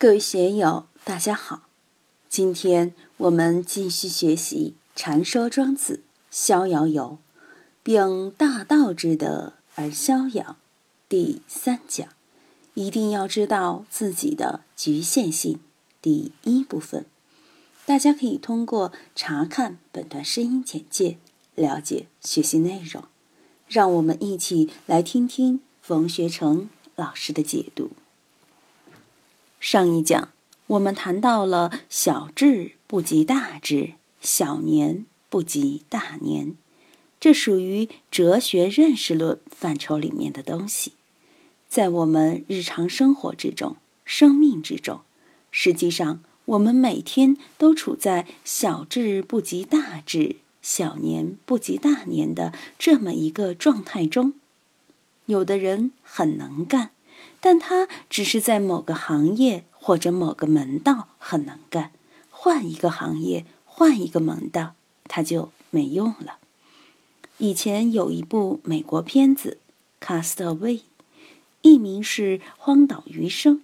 各位学友，大家好！今天我们继续学习《禅说庄子·逍遥游》，并大道之德而逍遥。第三讲，一定要知道自己的局限性。第一部分，大家可以通过查看本段声音简介了解学习内容。让我们一起来听听冯学成老师的解读。上一讲，我们谈到了“小智不及大智，小年不及大年”，这属于哲学认识论范畴里面的东西。在我们日常生活之中、生命之中，实际上我们每天都处在“小智不及大智，小年不及大年”的这么一个状态中。有的人很能干。但他只是在某个行业或者某个门道很能干，换一个行业，换一个门道，他就没用了。以前有一部美国片子《Castaway》，译名是《荒岛余生》，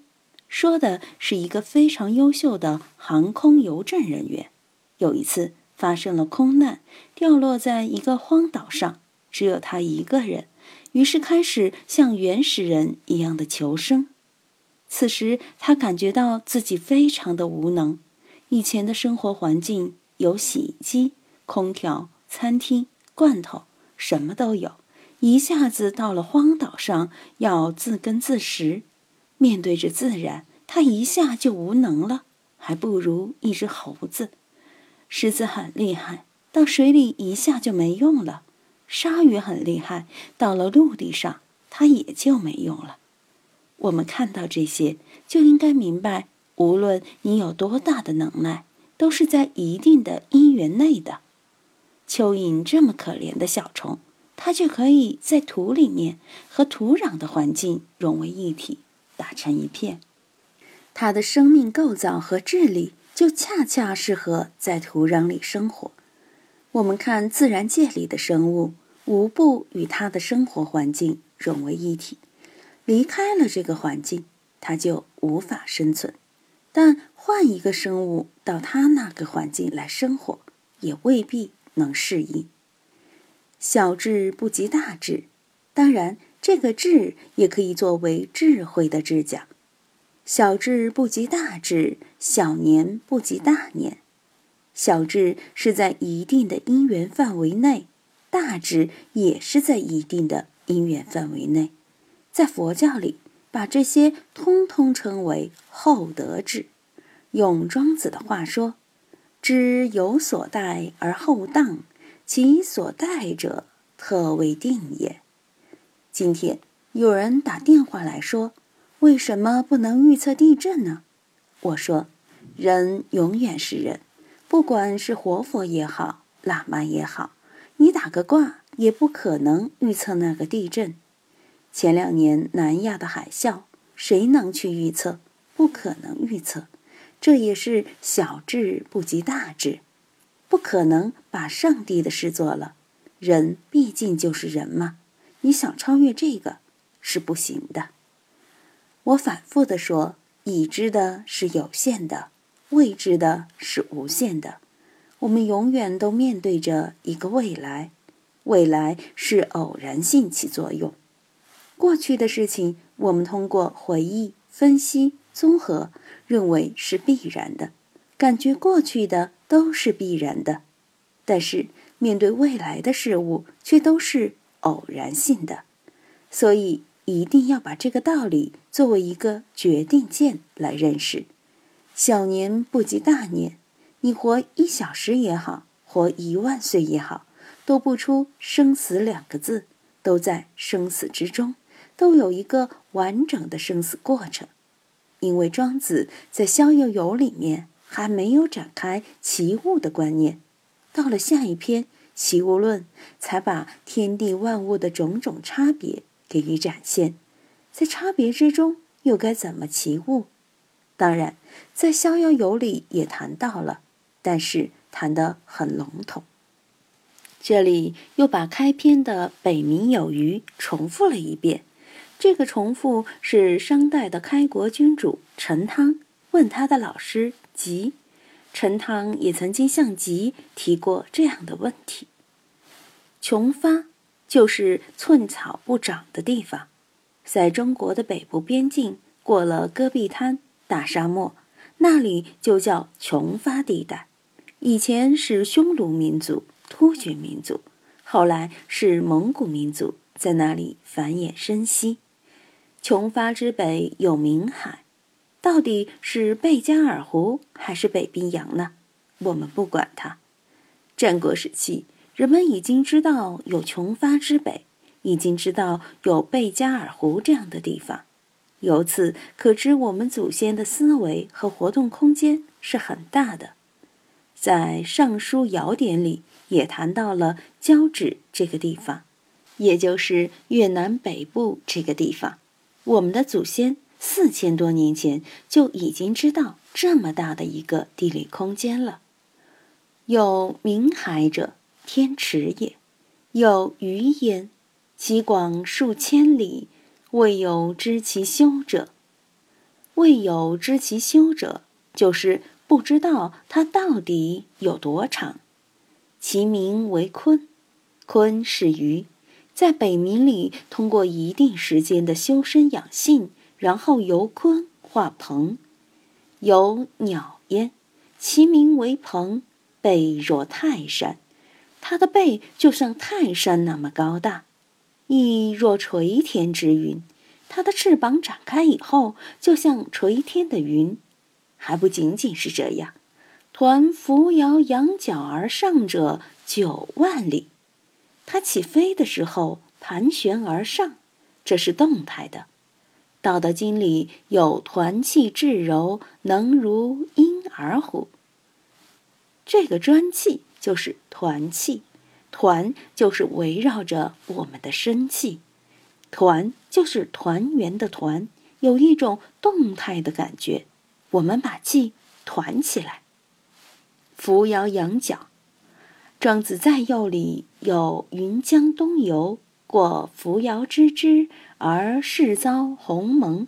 说的是一个非常优秀的航空邮政人员，有一次发生了空难，掉落在一个荒岛上，只有他一个人。于是开始像原始人一样的求生。此时他感觉到自己非常的无能。以前的生活环境有洗衣机、空调、餐厅、罐头，什么都有。一下子到了荒岛上，要自耕自食，面对着自然，他一下就无能了，还不如一只猴子。狮子很厉害，到水里一下就没用了。鲨鱼很厉害，到了陆地上，它也就没用了。我们看到这些，就应该明白，无论你有多大的能耐，都是在一定的因缘内的。蚯蚓这么可怜的小虫，它却可以在土里面和土壤的环境融为一体，打成一片。它的生命构造和智力，就恰恰适合在土壤里生活。我们看自然界里的生物，无不与它的生活环境融为一体。离开了这个环境，它就无法生存；但换一个生物到它那个环境来生活，也未必能适应。小智不及大智，当然，这个智也可以作为智慧的智讲。小智不及大智，小年不及大年。小智是在一定的因缘范围内，大智也是在一定的因缘范围内。在佛教里，把这些通通称为厚德智。用庄子的话说：“知有所待而后当，其所待者，特未定也。”今天有人打电话来说：“为什么不能预测地震呢？”我说：“人永远是人。”不管是活佛也好，喇嘛也好，你打个卦也不可能预测那个地震。前两年南亚的海啸，谁能去预测？不可能预测。这也是小智不及大智，不可能把上帝的事做了。人毕竟就是人嘛，你想超越这个是不行的。我反复的说，已知的是有限的。未知的是无限的，我们永远都面对着一个未来，未来是偶然性起作用。过去的事情，我们通过回忆、分析、综合，认为是必然的，感觉过去的都是必然的。但是面对未来的事物，却都是偶然性的。所以一定要把这个道理作为一个决定键来认识。小年不及大年，你活一小时也好，活一万岁也好，都不出生死两个字，都在生死之中，都有一个完整的生死过程。因为庄子在《逍遥游》里面还没有展开齐物的观念，到了下一篇《齐物论》，才把天地万物的种种差别给予展现，在差别之中又该怎么齐物？当然，在《逍遥游》里也谈到了，但是谈得很笼统。这里又把开篇的“北冥有鱼”重复了一遍。这个重复是商代的开国君主陈汤问他的老师吉。陈汤也曾经向吉提过这样的问题：琼发就是寸草不长的地方，在中国的北部边境，过了戈壁滩、大沙漠，那里就叫琼发地带。以前是匈奴民族、突厥民族，后来是蒙古民族在那里繁衍生息。琼发之北有明海。到底是贝加尔湖还是北冰洋呢？我们不管它。战国时期，人们已经知道有琼发之北，已经知道有贝加尔湖这样的地方。由此可知，我们祖先的思维和活动空间是很大的。在《尚书尧典》里也谈到了交趾这个地方，也就是越南北部这个地方。我们的祖先。四千多年前就已经知道这么大的一个地理空间了。有明海者，天池也；有鱼焉，其广数千里，未有知其修者。未有知其修者，就是不知道它到底有多长。其名为鲲，鲲是鱼，在北冥里通过一定时间的修身养性。然后由鲲化鹏，有鸟焉，其名为鹏，背若泰山，它的背就像泰山那么高大，翼若垂天之云，它的翅膀展开以后就像垂天的云。还不仅仅是这样，抟扶摇仰角而上者九万里，它起飞的时候盘旋而上，这是动态的。《道德经》里有“团气至柔，能如婴儿乎”。这个专气就是团气，团就是围绕着我们的生气，团就是团圆的团，有一种动态的感觉。我们把气团起来，扶摇仰角。庄子在右里有“云江东游，过扶摇之之。”而世遭鸿蒙，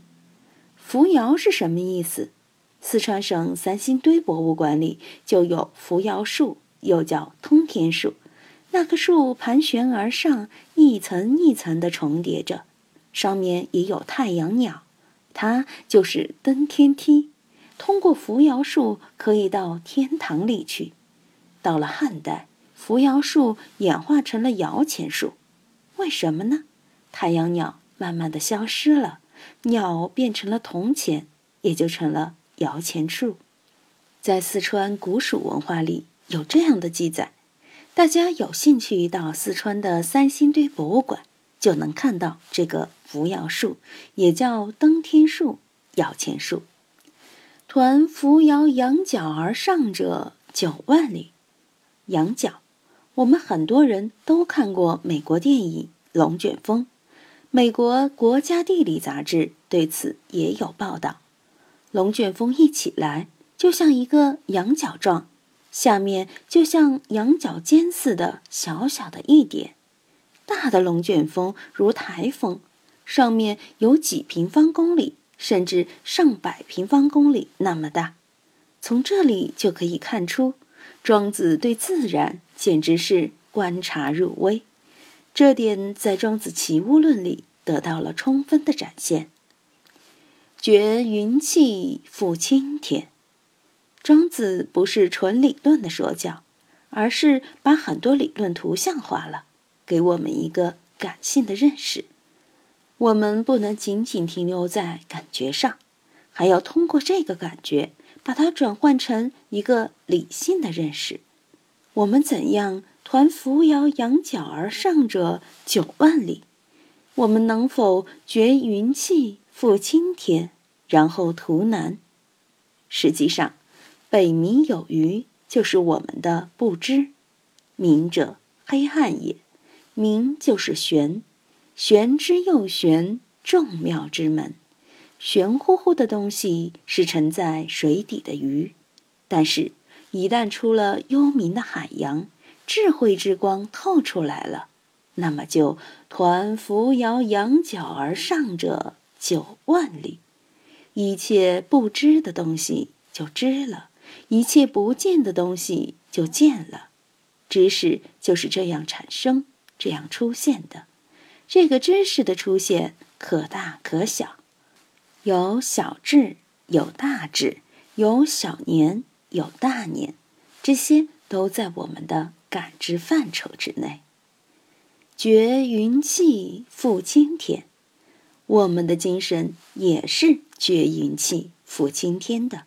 扶摇是什么意思？四川省三星堆博物馆里就有扶摇树，又叫通天树。那棵树盘旋而上，一层一层的重叠着，上面也有太阳鸟，它就是登天梯。通过扶摇树可以到天堂里去。到了汉代，扶摇树演化成了摇钱树，为什么呢？太阳鸟。慢慢的消失了，鸟变成了铜钱，也就成了摇钱树。在四川古蜀文化里有这样的记载，大家有兴趣到四川的三星堆博物馆，就能看到这个扶摇树，也叫登天树、摇钱树。抟扶摇仰角而上者九万里，仰角，我们很多人都看过美国电影《龙卷风》。美国国家地理杂志对此也有报道：龙卷风一起来，就像一个羊角状，下面就像羊角尖似的小小的一点；大的龙卷风如台风，上面有几平方公里，甚至上百平方公里那么大。从这里就可以看出，庄子对自然简直是观察入微。这点在《庄子·齐物论》里得到了充分的展现。绝云气复青天，庄子不是纯理论的说教，而是把很多理论图像化了，给我们一个感性的认识。我们不能仅仅停留在感觉上，还要通过这个感觉，把它转换成一个理性的认识。我们怎样？抟扶摇羊角而上者九万里，我们能否觉云气负青天，然后图南？实际上，北冥有鱼，就是我们的不知。冥者，黑暗也。冥就是玄，玄之又玄，众妙之门。玄乎乎的东西是沉在水底的鱼，但是，一旦出了幽冥的海洋。智慧之光透出来了，那么就抟扶摇羊角而上者九万里，一切不知的东西就知了，一切不见的东西就见了。知识就是这样产生、这样出现的。这个知识的出现可大可小，有小智，有大智，有小年，有大年，这些都在我们的感知范畴之内。觉云气，覆青天。我们的精神也是觉云气，覆青天的。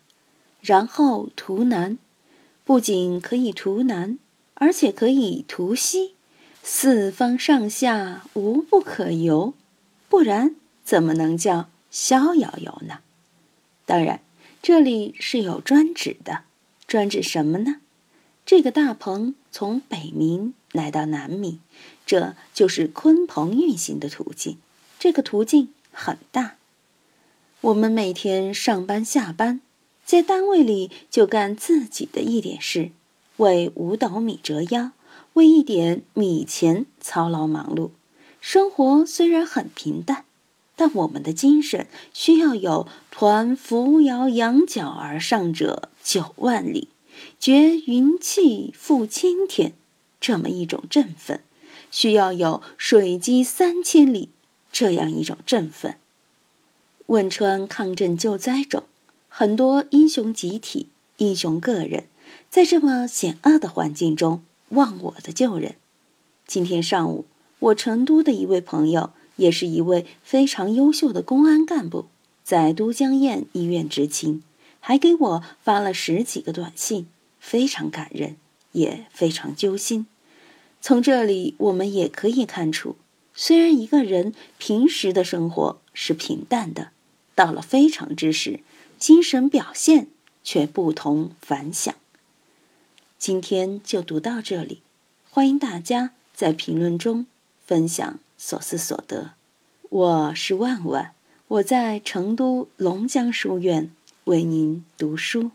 然后图南，不仅可以图南，而且可以图西，四方上下无不可游。不然怎么能叫逍遥游呢？当然，这里是有专指的，专指什么呢？这个大鹏从北冥来到南冥。这就是鲲鹏运行的途径，这个途径很大。我们每天上班下班，在单位里就干自己的一点事，为五斗米折腰，为一点米钱操劳忙碌。生活虽然很平淡，但我们的精神需要有“抟扶摇羊角而上者九万里，绝云气覆青天”这么一种振奋。需要有水击三千里这样一种振奋。汶川抗震救灾中，很多英雄集体、英雄个人，在这么险恶的环境中忘我的救人。今天上午，我成都的一位朋友，也是一位非常优秀的公安干部，在都江堰医院执勤，还给我发了十几个短信，非常感人，也非常揪心。从这里，我们也可以看出，虽然一个人平时的生活是平淡的，到了非常之时，精神表现却不同凡响。今天就读到这里，欢迎大家在评论中分享所思所得。我是万万，我在成都龙江书院为您读书。